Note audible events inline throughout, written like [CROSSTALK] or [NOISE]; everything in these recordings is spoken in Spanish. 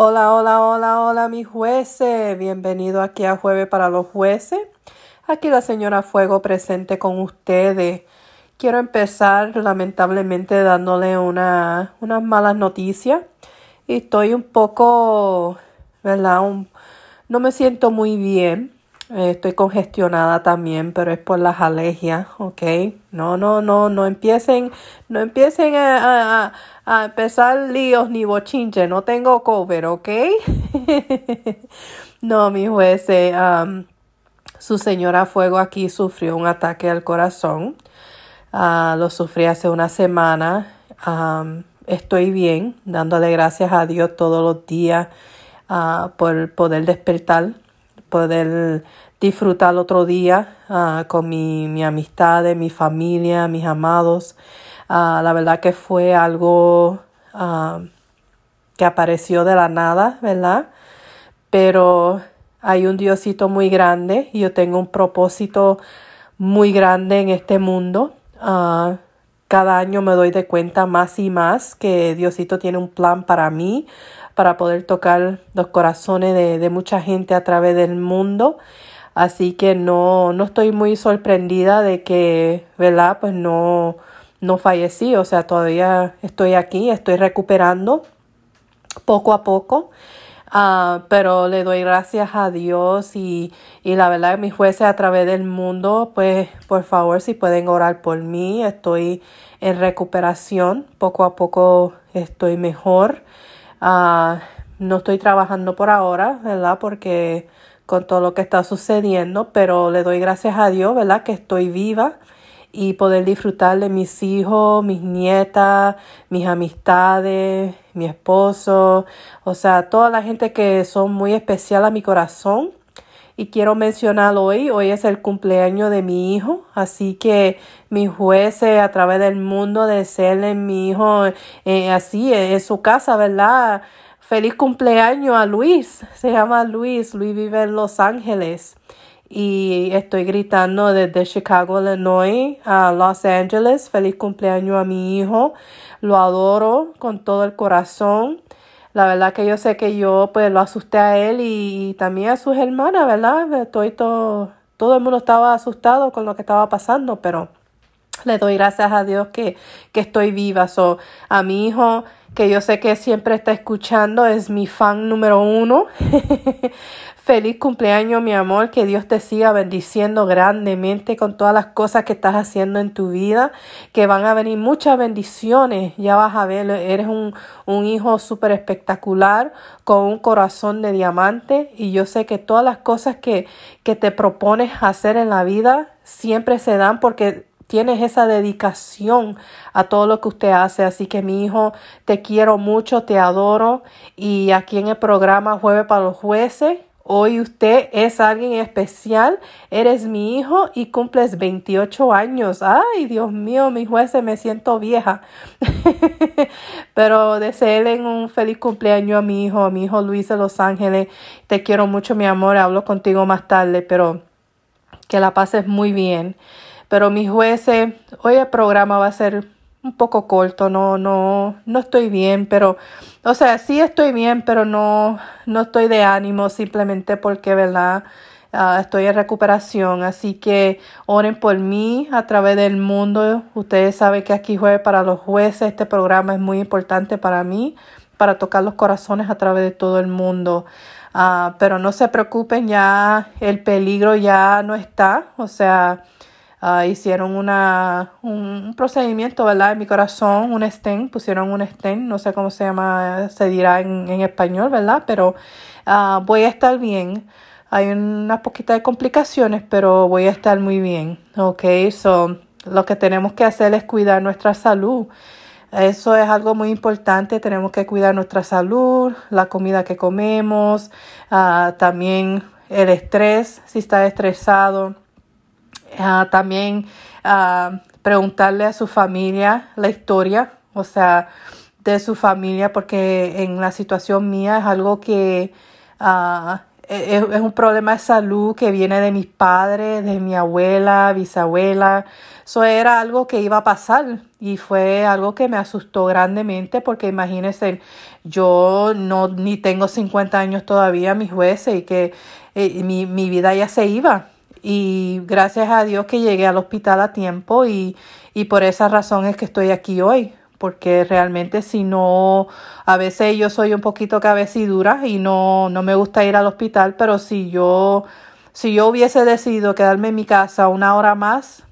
Hola, hola, hola, hola, mis jueces. Bienvenido aquí a Jueves para los Jueces. Aquí la señora Fuego presente con ustedes. Quiero empezar lamentablemente dándole una, unas malas noticias. Estoy un poco, ¿verdad? no me siento muy bien. Eh, estoy congestionada también, pero es por las alergias, ¿ok? No, no, no, no empiecen, no empiecen a, empezar líos ni bochinche. No tengo cover, ¿ok? [LAUGHS] no, mi juez, su señora Fuego aquí sufrió un ataque al corazón. Ah, lo sufrí hace una semana. estoy bien, dándole gracias a Dios todos los días uh, por poder despertar poder disfrutar otro día ah, con mi, mi amistad, mi familia, mis amados. Ah, la verdad que fue algo ah, que apareció de la nada, ¿verdad? Pero hay un Diosito muy grande y yo tengo un propósito muy grande en este mundo. cada año me doy de cuenta más y más que Diosito tiene un plan para mí, para poder tocar los corazones de, mucha gente a través del mundo. Así que no, no estoy muy sorprendida de que, ¿verdad? Pues no, no fallecí, o sea, todavía estoy aquí, estoy recuperando poco a poco. Uh, pero le doy gracias a Dios y, y la verdad mis jueces a través del mundo, pues por favor si pueden orar por mí, estoy en recuperación, poco a poco estoy mejor. Ah, no estoy trabajando por ahora, ¿verdad? Porque con todo lo que está sucediendo, pero le doy gracias a Dios, ¿verdad? Que estoy viva y poder disfrutar de mis hijos, mis nietas, mis amistades, mi esposo, o sea, toda la gente que son muy especial a mi corazón. Y quiero mencionar hoy, hoy es el cumpleaños de mi hijo, así que mis jueces a través del mundo de serle mi hijo eh, así en su casa, ¿verdad? Feliz cumpleaños a Luis, se llama Luis, Luis vive en Los Ángeles y estoy gritando desde Chicago, Illinois a Los Ángeles, feliz cumpleaños a mi hijo, lo adoro con todo el corazón. La verdad que yo sé que yo pues lo asusté a él y, también a sus hermanas, ¿verdad? Estoy todo, todo el mundo estaba asustado con lo que estaba pasando, pero le doy gracias a Dios que, que estoy viva. So, a mi hijo, que yo sé que siempre está escuchando, es mi fan número uno. [LAUGHS] Feliz cumpleaños, mi amor. Que Dios te siga bendiciendo grandemente con todas las cosas que estás haciendo en tu vida. Que van a venir muchas bendiciones. Ya vas a ver, eres un, un hijo súper espectacular con un corazón de diamante. Y yo sé que todas las cosas que, que te propones hacer en la vida siempre se dan porque tienes esa dedicación a todo lo que usted hace. Así que mi hijo, te quiero mucho, te adoro. Y aquí en el programa Jueves para los Jueces Hoy usted es alguien especial, eres mi hijo y cumples 28 años. Ay, Dios mío, mi juez, me siento vieja. [LAUGHS] Pero deseenle un feliz cumpleaños a mi hijo, a mi hijo Luis de Los Ángeles. Te quiero mucho, mi amor. Hablo contigo más tarde, pero que la pases muy bien. Pero mi jueces, hoy el programa va a ser un poco corto, no, no, no estoy bien, pero, o sea, sí estoy bien, pero no, no estoy de ánimo simplemente porque, ¿verdad? Ah, estoy en recuperación, así que oren por mí a través del mundo. Ustedes saben que aquí jueves para los jueces, este programa es muy importante para mí, para tocar los corazones a través de todo el mundo. Ah, pero no se preocupen, ya el peligro ya no está, o sea, Ah, hicieron una, un, procedimiento, ¿verdad? En mi corazón, un stent, pusieron un stent, no sé cómo se llama, se dirá en, en español, ¿verdad? Pero uh, voy a estar bien. Hay unas poquitas de complicaciones, pero voy a estar muy bien, ¿ok? So, lo que tenemos que hacer es cuidar nuestra salud. Eso es algo muy importante, tenemos que cuidar nuestra salud, la comida que comemos, uh, también el estrés, si está estresado Ah, también uh, preguntarle a su familia la historia, o sea, de su familia, porque en la situación mía es algo que uh, es, un problema de salud que viene de mis padres, de mi abuela, bisabuela. Eso era algo que iba a pasar y fue algo que me asustó grandemente porque imagínense, yo no ni tengo 50 años todavía, mis jueces, y que mi, mi vida ya se iba. Y gracias a Dios que llegué al hospital a tiempo y, y por esa razón es que estoy aquí hoy porque realmente si no, a veces yo soy un poquito cabecidura y no, no me gusta ir al hospital, pero si yo, si yo hubiese decidido quedarme en mi casa una hora más,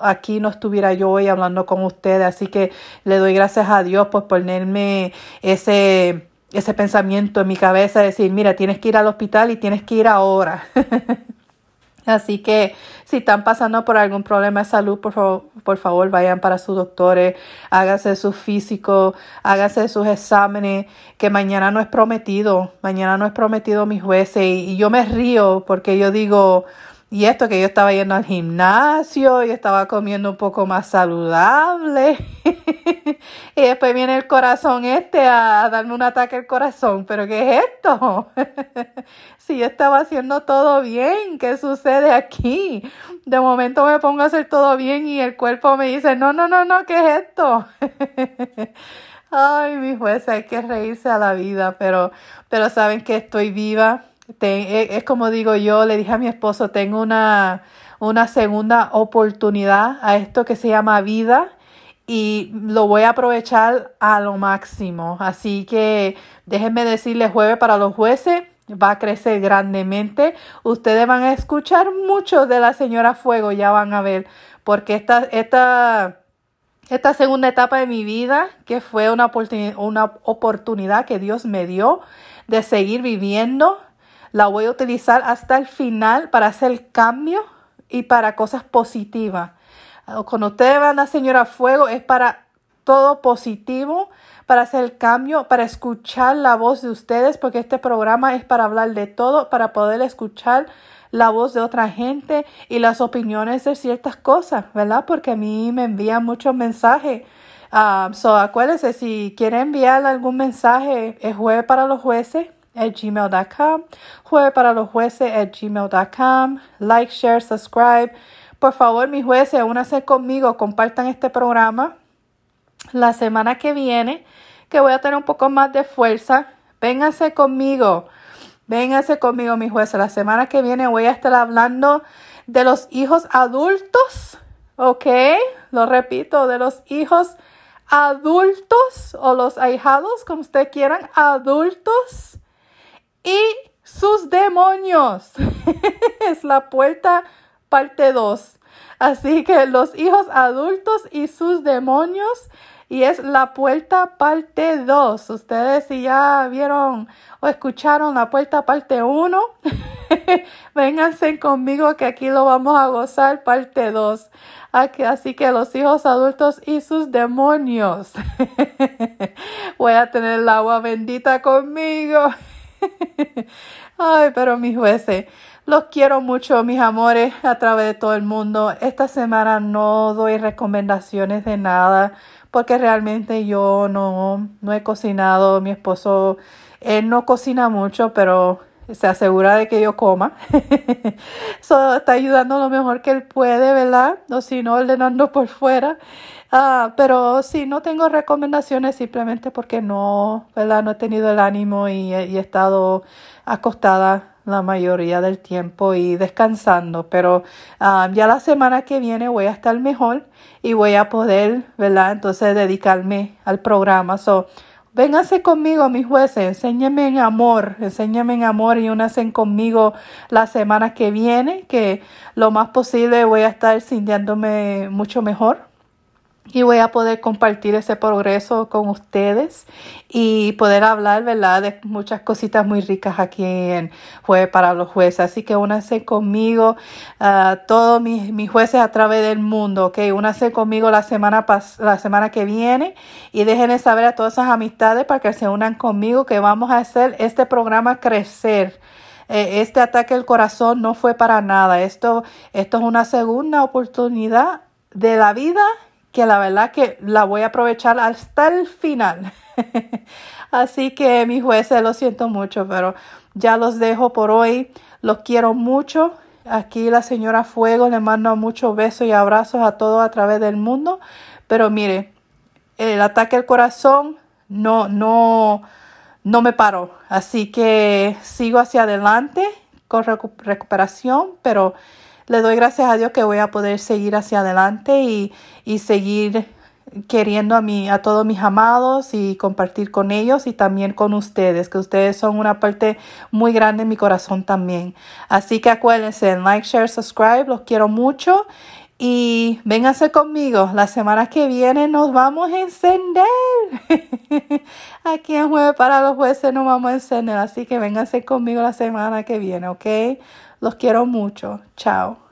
aquí no estuviera yo hoy hablando con ustedes, así que le doy gracias a Dios por ponerme ese, ese pensamiento en mi cabeza, decir, mira, tienes que ir al hospital y tienes que ir ahora. [LAUGHS] Así que si están pasando por algún problema de salud, por favor, por favor vayan para sus doctores, háganse su físico, háganse sus exámenes, que mañana no es prometido, mañana no es prometido mis jueces. y yo me río porque yo digo, y esto que yo estaba yendo al gimnasio y estaba comiendo un poco más saludable. [LAUGHS] y después viene el corazón este a darme un ataque al corazón. ¿Pero qué es esto? [LAUGHS] si yo estaba haciendo todo bien, ¿qué sucede aquí? De momento me pongo a hacer todo bien y el cuerpo me dice, no, no, no, no, ¿qué es esto? [LAUGHS] Ay, mi juez, hay que reírse a la vida, pero, pero saben que estoy viva e, es como digo yo, le dije a mi esposo, tengo una, una segunda oportunidad a esto que se llama vida y lo voy a aprovechar a lo máximo. Así que déjenme decirles, jueves para los jueces va a crecer grandemente. Ustedes van a escuchar mucho de la señora Fuego, ya van a ver, porque esta, esta, esta segunda etapa de mi vida, que fue una, una oportunidad que Dios me dio de seguir viviendo, la voy a utilizar hasta el final para hacer cambio y para cosas positivas. Cuando ustedes van a Señora Fuego es para todo positivo, para hacer el cambio, para escuchar la voz de ustedes, porque este programa es para hablar de todo, para poder escuchar la voz de otra gente y las opiniones de ciertas cosas, ¿verdad? Porque a mí me envían muchos mensajes. Uh, so, acuérdense, si quieren enviar algún mensaje, es jueves para los jueces at gmail.com, jueves para los jueces at gmail.com, like, share, subscribe. Por favor, mis jueces, únanse conmigo, compartan este programa. La semana que viene, que voy a tener un poco más de fuerza, vénganse conmigo. Vénganse conmigo, mis jueces. La semana que viene voy a estar hablando de los hijos adultos, ¿ok? Lo repito, de los hijos adultos o los ahijados, como ustedes quieran, adultos y sus demonios. [LAUGHS] es la puerta parte 2. Así que los hijos adultos y sus demonios. Y es la puerta parte 2. Ustedes si ya vieron o escucharon la puerta parte 1, [LAUGHS] vénganse conmigo que aquí lo vamos a gozar parte 2. Así que los hijos adultos y sus demonios. [LAUGHS] Voy a tener el agua bendita conmigo. [LAUGHS] Ay, pero mis jueces, los quiero mucho, mis amores, a través de todo el mundo. Esta semana no doy recomendaciones de nada porque realmente yo no, no he cocinado. Mi esposo, él no cocina mucho, pero se asegura de que yo coma. [LAUGHS] Eso está ayudando lo mejor que él puede, ¿verdad? O si no, ordenando por fuera. Ah, pero sí, no tengo recomendaciones simplemente porque no, ¿verdad? No he tenido el ánimo y, he estado acostada la mayoría del tiempo y descansando. Pero ah, ya la semana que viene voy a estar mejor y voy a poder, ¿verdad? Entonces dedicarme al programa. So, Vénganse conmigo, mis jueces, enséñenme en amor, enséñenme en amor y únanse conmigo la semana que viene, que lo más posible voy a estar sintiéndome mucho mejor y voy a poder compartir ese progreso con ustedes y poder hablar, ¿verdad?, de muchas cositas muy ricas aquí en Jueves para los Jueces. Así que únanse conmigo, uh, todos mis, mis, jueces a través del mundo, ¿ok? Únanse conmigo la semana, la semana que viene y déjenme saber a todas esas amistades para que se unan conmigo, que vamos a hacer este programa crecer eh, este ataque al corazón no fue para nada. Esto, esto es una segunda oportunidad de la vida que la verdad que la voy a aprovechar hasta el final. [LAUGHS] Así que mis jueces, lo siento mucho, pero ya los dejo por hoy. Los quiero mucho. Aquí la señora Fuego le mando muchos besos y abrazos a todos a través del mundo. Pero mire, el ataque al corazón no, no, no me paró. Así que sigo hacia adelante con recuperación, pero le doy gracias a Dios que voy a poder seguir hacia adelante y, y seguir queriendo a, mí, a todos mis amados y compartir con ellos y también con ustedes, que ustedes son una parte muy grande en mi corazón también. Así que acuérdense, like, share, subscribe, los quiero mucho y vénganse conmigo. La semana que viene nos vamos a encender. [LAUGHS] Aquí en Jueves para los Jueces nos vamos a encender. Así que vénganse conmigo la semana que viene, ¿ok? Los quiero mucho. Chao.